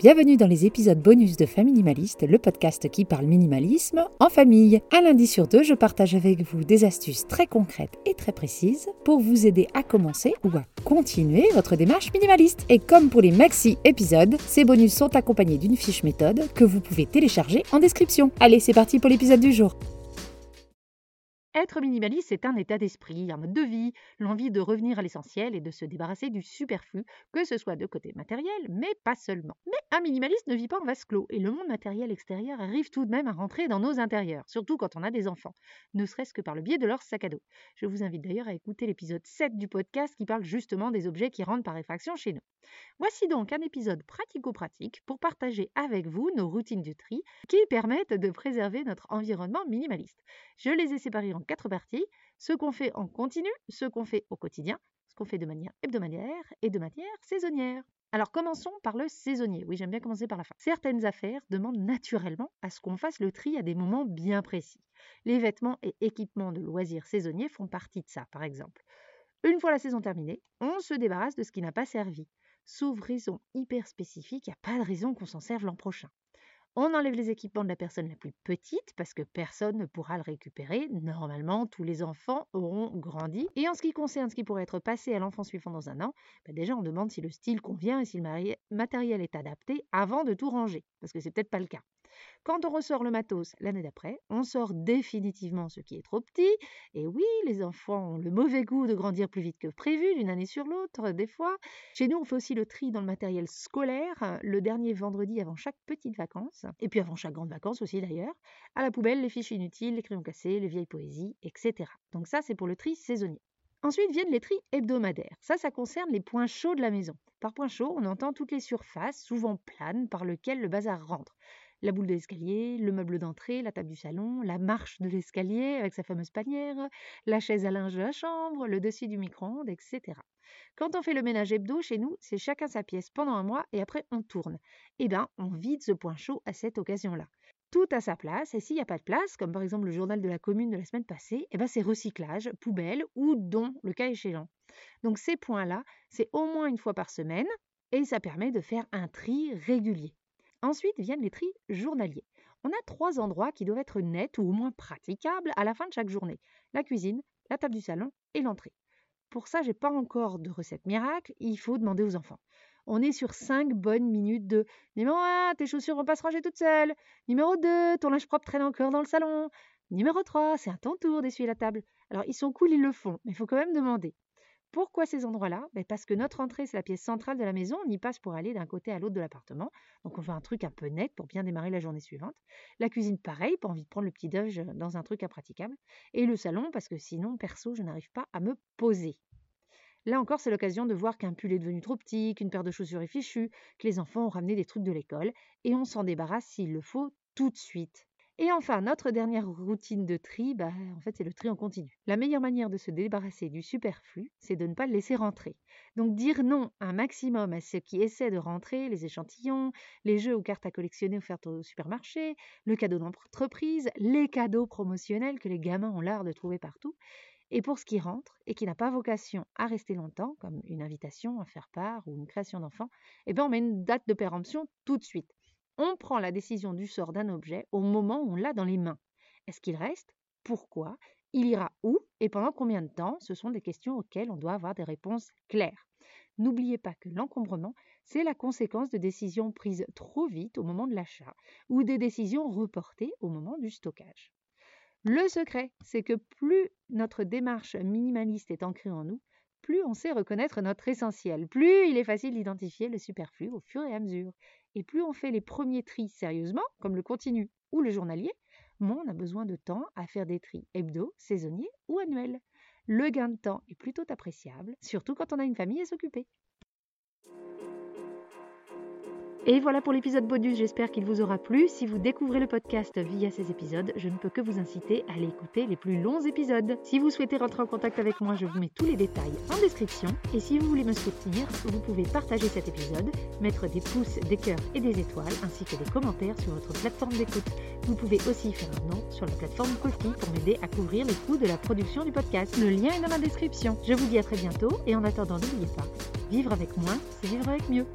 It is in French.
Bienvenue dans les épisodes bonus de Minimaliste, le podcast qui parle minimalisme en famille. Un lundi sur deux, je partage avec vous des astuces très concrètes et très précises pour vous aider à commencer ou à continuer votre démarche minimaliste. Et comme pour les maxi épisodes, ces bonus sont accompagnés d'une fiche méthode que vous pouvez télécharger en description. Allez, c'est parti pour l'épisode du jour. Être minimaliste, c'est un état d'esprit, un mode de vie, l'envie de revenir à l'essentiel et de se débarrasser du superflu, que ce soit de côté matériel, mais pas seulement. Mais un minimaliste ne vit pas en vase clos, et le monde matériel extérieur arrive tout de même à rentrer dans nos intérieurs, surtout quand on a des enfants, ne serait-ce que par le biais de leur sac à dos. Je vous invite d'ailleurs à écouter l'épisode 7 du podcast qui parle justement des objets qui rentrent par effraction chez nous. Voici donc un épisode pratico-pratique pour partager avec vous nos routines du tri qui permettent de préserver notre environnement minimaliste. Je les ai séparés quatre parties, ce qu'on fait en continu, ce qu'on fait au quotidien, ce qu'on fait de manière hebdomadaire et de manière saisonnière. Alors commençons par le saisonnier. Oui, j'aime bien commencer par la fin. Certaines affaires demandent naturellement à ce qu'on fasse le tri à des moments bien précis. Les vêtements et équipements de loisirs saisonniers font partie de ça, par exemple. Une fois la saison terminée, on se débarrasse de ce qui n'a pas servi. Sauf raison hyper spécifique, il n'y a pas de raison qu'on s'en serve l'an prochain. On enlève les équipements de la personne la plus petite parce que personne ne pourra le récupérer. Normalement, tous les enfants auront grandi. Et en ce qui concerne ce qui pourrait être passé à l'enfant suivant dans un an, bah déjà on demande si le style convient et si le matériel est adapté avant de tout ranger, parce que c'est peut-être pas le cas. Quand on ressort le matos l'année d'après, on sort définitivement ce qui est trop petit. Et oui, les enfants ont le mauvais goût de grandir plus vite que prévu d'une année sur l'autre, des fois. Chez nous, on fait aussi le tri dans le matériel scolaire le dernier vendredi avant chaque petite vacances, et puis avant chaque grande vacances aussi d'ailleurs. À la poubelle, les fiches inutiles, les crayons cassés, les vieilles poésies, etc. Donc ça, c'est pour le tri saisonnier. Ensuite viennent les tris hebdomadaires. Ça, ça concerne les points chauds de la maison. Par point chaud, on entend toutes les surfaces, souvent planes, par lesquelles le bazar rentre la boule de l'escalier, le meuble d'entrée, la table du salon, la marche de l'escalier avec sa fameuse panière, la chaise à linge de la chambre, le dessus du micro-ondes, etc. Quand on fait le ménage hebdo chez nous, c'est chacun sa pièce pendant un mois et après on tourne. Eh bien, on vide ce point chaud à cette occasion-là. Tout à sa place, et s'il n'y a pas de place, comme par exemple le journal de la commune de la semaine passée, eh ben c'est recyclage, poubelle ou don, le cas échéant. Donc ces points-là, c'est au moins une fois par semaine, et ça permet de faire un tri régulier. Ensuite viennent les tris journaliers. On a trois endroits qui doivent être nets ou au moins praticables à la fin de chaque journée. La cuisine, la table du salon et l'entrée. Pour ça, j'ai pas encore de recette miracle, il faut demander aux enfants. On est sur 5 bonnes minutes de numéro 1, tes chaussures vont pas se ranger toutes seules. Numéro 2, ton linge propre traîne encore dans le salon. Numéro 3, c'est à ton tour d'essuyer la table. Alors ils sont cool, ils le font, mais il faut quand même demander. Pourquoi ces endroits-là? Ben, Parce que notre entrée, c'est la pièce centrale de la maison. On y passe pour aller d'un côté à l'autre de l'appartement. Donc on fait un truc un peu net pour bien démarrer la journée suivante. La cuisine, pareil, pas envie de prendre le petit déj dans un truc impraticable. Et le salon, parce que sinon, perso, je n'arrive pas à me poser. Là encore, c'est l'occasion de voir qu'un pull est devenu trop petit, qu'une paire de chaussures est fichue, que les enfants ont ramené des trucs de l'école, et on s'en débarrasse s'il le faut tout de suite. Et enfin, notre dernière routine de tri, bah, en fait, c'est le tri en continu. La meilleure manière de se débarrasser du superflu, c'est de ne pas le laisser rentrer. Donc dire non un maximum à ceux qui essaient de rentrer, les échantillons, les jeux ou cartes à collectionner offertes au supermarché, le cadeau d'entreprise, les cadeaux promotionnels que les gamins ont l'art de trouver partout. Et pour ce qui rentre et qui n'a pas vocation à rester longtemps, comme une invitation à faire part ou une création d'enfant, eh bien on met une date de péremption tout de suite. On prend la décision du sort d'un objet au moment où on l'a dans les mains. Est-ce qu'il reste? Pourquoi? Il ira où? Et pendant combien de temps? Ce sont des questions auxquelles on doit avoir des réponses claires. N'oubliez pas que l'encombrement, c'est la conséquence de décisions prises trop vite au moment de l'achat ou des décisions reportées au moment du stockage. Le secret, c'est que plus notre démarche minimaliste est ancrée en nous, plus on sait reconnaître notre essentiel, plus il est facile d'identifier le superflu au fur et à mesure. Et plus on fait les premiers tris sérieusement, comme le continu ou le journalier, moins on a besoin de temps à faire des tris hebdo, saisonniers ou annuels. Le gain de temps est plutôt appréciable, surtout quand on a une famille à s'occuper. Et voilà pour l'épisode bonus, j'espère qu'il vous aura plu. Si vous découvrez le podcast via ces épisodes, je ne peux que vous inciter à aller écouter les plus longs épisodes. Si vous souhaitez rentrer en contact avec moi, je vous mets tous les détails en description. Et si vous voulez me soutenir, vous pouvez partager cet épisode, mettre des pouces, des cœurs et des étoiles, ainsi que des commentaires sur votre plateforme d'écoute. Vous pouvez aussi faire un nom sur la plateforme Kofi pour m'aider à couvrir les coûts de la production du podcast. Le lien est dans la description. Je vous dis à très bientôt et en attendant, n'oubliez pas, vivre avec moins, c'est vivre avec mieux.